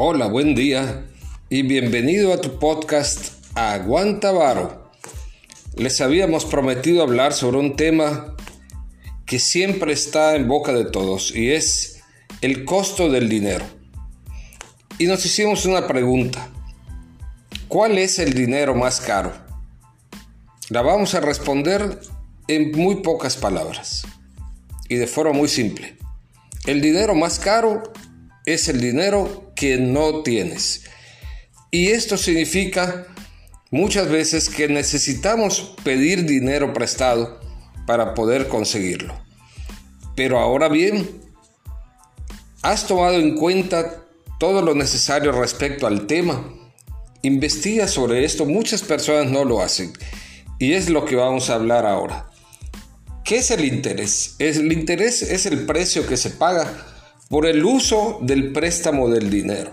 Hola, buen día y bienvenido a tu podcast Aguanta Varo. Les habíamos prometido hablar sobre un tema que siempre está en boca de todos y es el costo del dinero. Y nos hicimos una pregunta. ¿Cuál es el dinero más caro? La vamos a responder en muy pocas palabras y de forma muy simple. El dinero más caro es el dinero que no tienes. Y esto significa muchas veces que necesitamos pedir dinero prestado para poder conseguirlo. Pero ahora bien, ¿has tomado en cuenta todo lo necesario respecto al tema? Investiga sobre esto, muchas personas no lo hacen. Y es lo que vamos a hablar ahora. ¿Qué es el interés? El interés es el precio que se paga por el uso del préstamo del dinero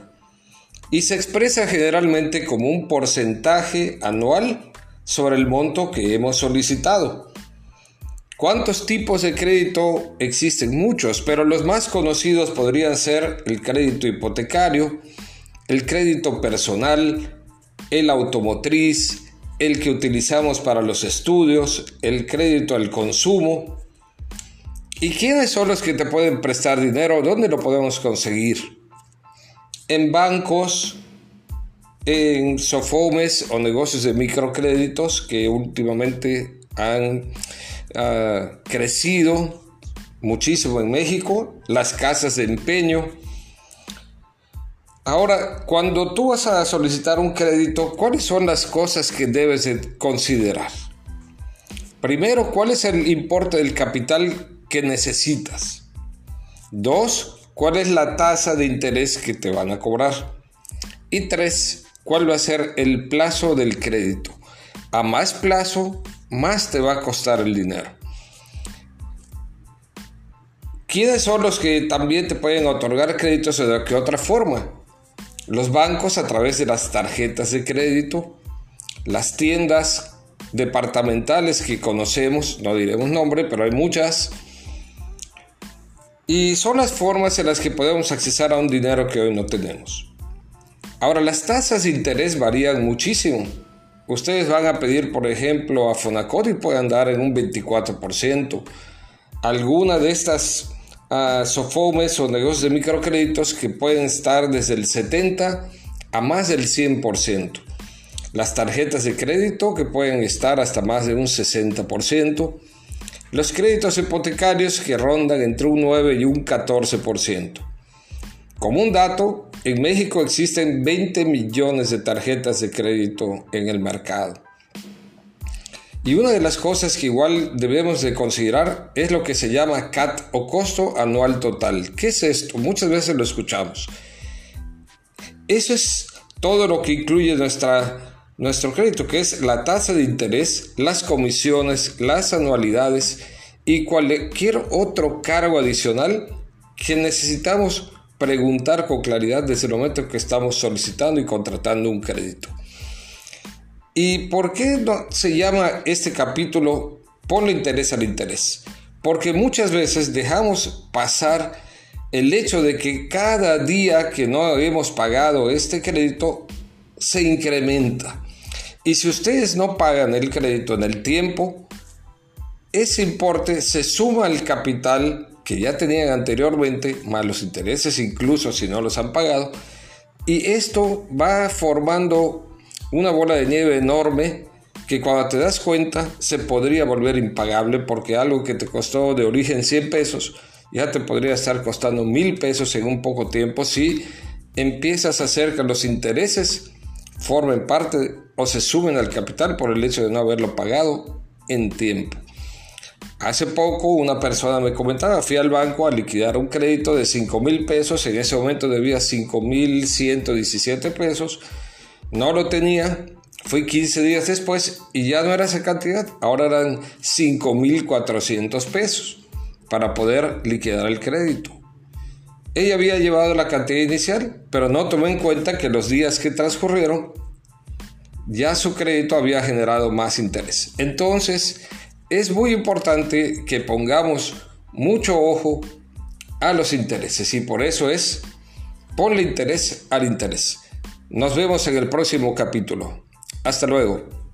y se expresa generalmente como un porcentaje anual sobre el monto que hemos solicitado. ¿Cuántos tipos de crédito existen? Muchos, pero los más conocidos podrían ser el crédito hipotecario, el crédito personal, el automotriz, el que utilizamos para los estudios, el crédito al consumo. ¿Y quiénes son los que te pueden prestar dinero? ¿Dónde lo podemos conseguir? En bancos, en sofomes o negocios de microcréditos que últimamente han ah, crecido muchísimo en México, las casas de empeño, Ahora, cuando tú vas a solicitar un crédito, ¿cuáles son las cosas que debes considerar? Primero, ¿cuál es el importe del capital que necesitas? Dos, ¿cuál es la tasa de interés que te van a cobrar? Y tres, ¿cuál va a ser el plazo del crédito? A más plazo, más te va a costar el dinero. ¿Quiénes son los que también te pueden otorgar créditos de qué otra forma? Los bancos a través de las tarjetas de crédito, las tiendas departamentales que conocemos, no diremos nombre, pero hay muchas. Y son las formas en las que podemos accesar a un dinero que hoy no tenemos. Ahora, las tasas de interés varían muchísimo. Ustedes van a pedir, por ejemplo, a Fonacot y pueden dar en un 24%. Alguna de estas Sofomes o negocios de microcréditos que pueden estar desde el 70 a más del 100%. Las tarjetas de crédito que pueden estar hasta más de un 60%. Los créditos hipotecarios que rondan entre un 9 y un 14%. Como un dato, en México existen 20 millones de tarjetas de crédito en el mercado. Y una de las cosas que igual debemos de considerar es lo que se llama CAT o costo anual total. ¿Qué es esto? Muchas veces lo escuchamos. Eso es todo lo que incluye nuestra, nuestro crédito, que es la tasa de interés, las comisiones, las anualidades y cualquier otro cargo adicional que necesitamos preguntar con claridad desde el momento que estamos solicitando y contratando un crédito. ¿Y por qué no se llama este capítulo Ponle interés al interés? Porque muchas veces dejamos pasar el hecho de que cada día que no hemos pagado este crédito se incrementa. Y si ustedes no pagan el crédito en el tiempo, ese importe se suma al capital que ya tenían anteriormente, más los intereses incluso si no los han pagado, y esto va formando una bola de nieve enorme que cuando te das cuenta se podría volver impagable porque algo que te costó de origen 100 pesos ya te podría estar costando mil pesos en un poco tiempo si empiezas a hacer que los intereses formen parte o se suben al capital por el hecho de no haberlo pagado en tiempo. Hace poco una persona me comentaba, fui al banco a liquidar un crédito de 5 mil pesos, en ese momento debía 5 mil 117 pesos no lo tenía, fui 15 días después y ya no era esa cantidad, ahora eran 5.400 pesos para poder liquidar el crédito. Ella había llevado la cantidad inicial, pero no tomó en cuenta que los días que transcurrieron ya su crédito había generado más interés. Entonces, es muy importante que pongamos mucho ojo a los intereses y por eso es Ponle interés al interés. Nos vemos en el próximo capítulo. Hasta luego.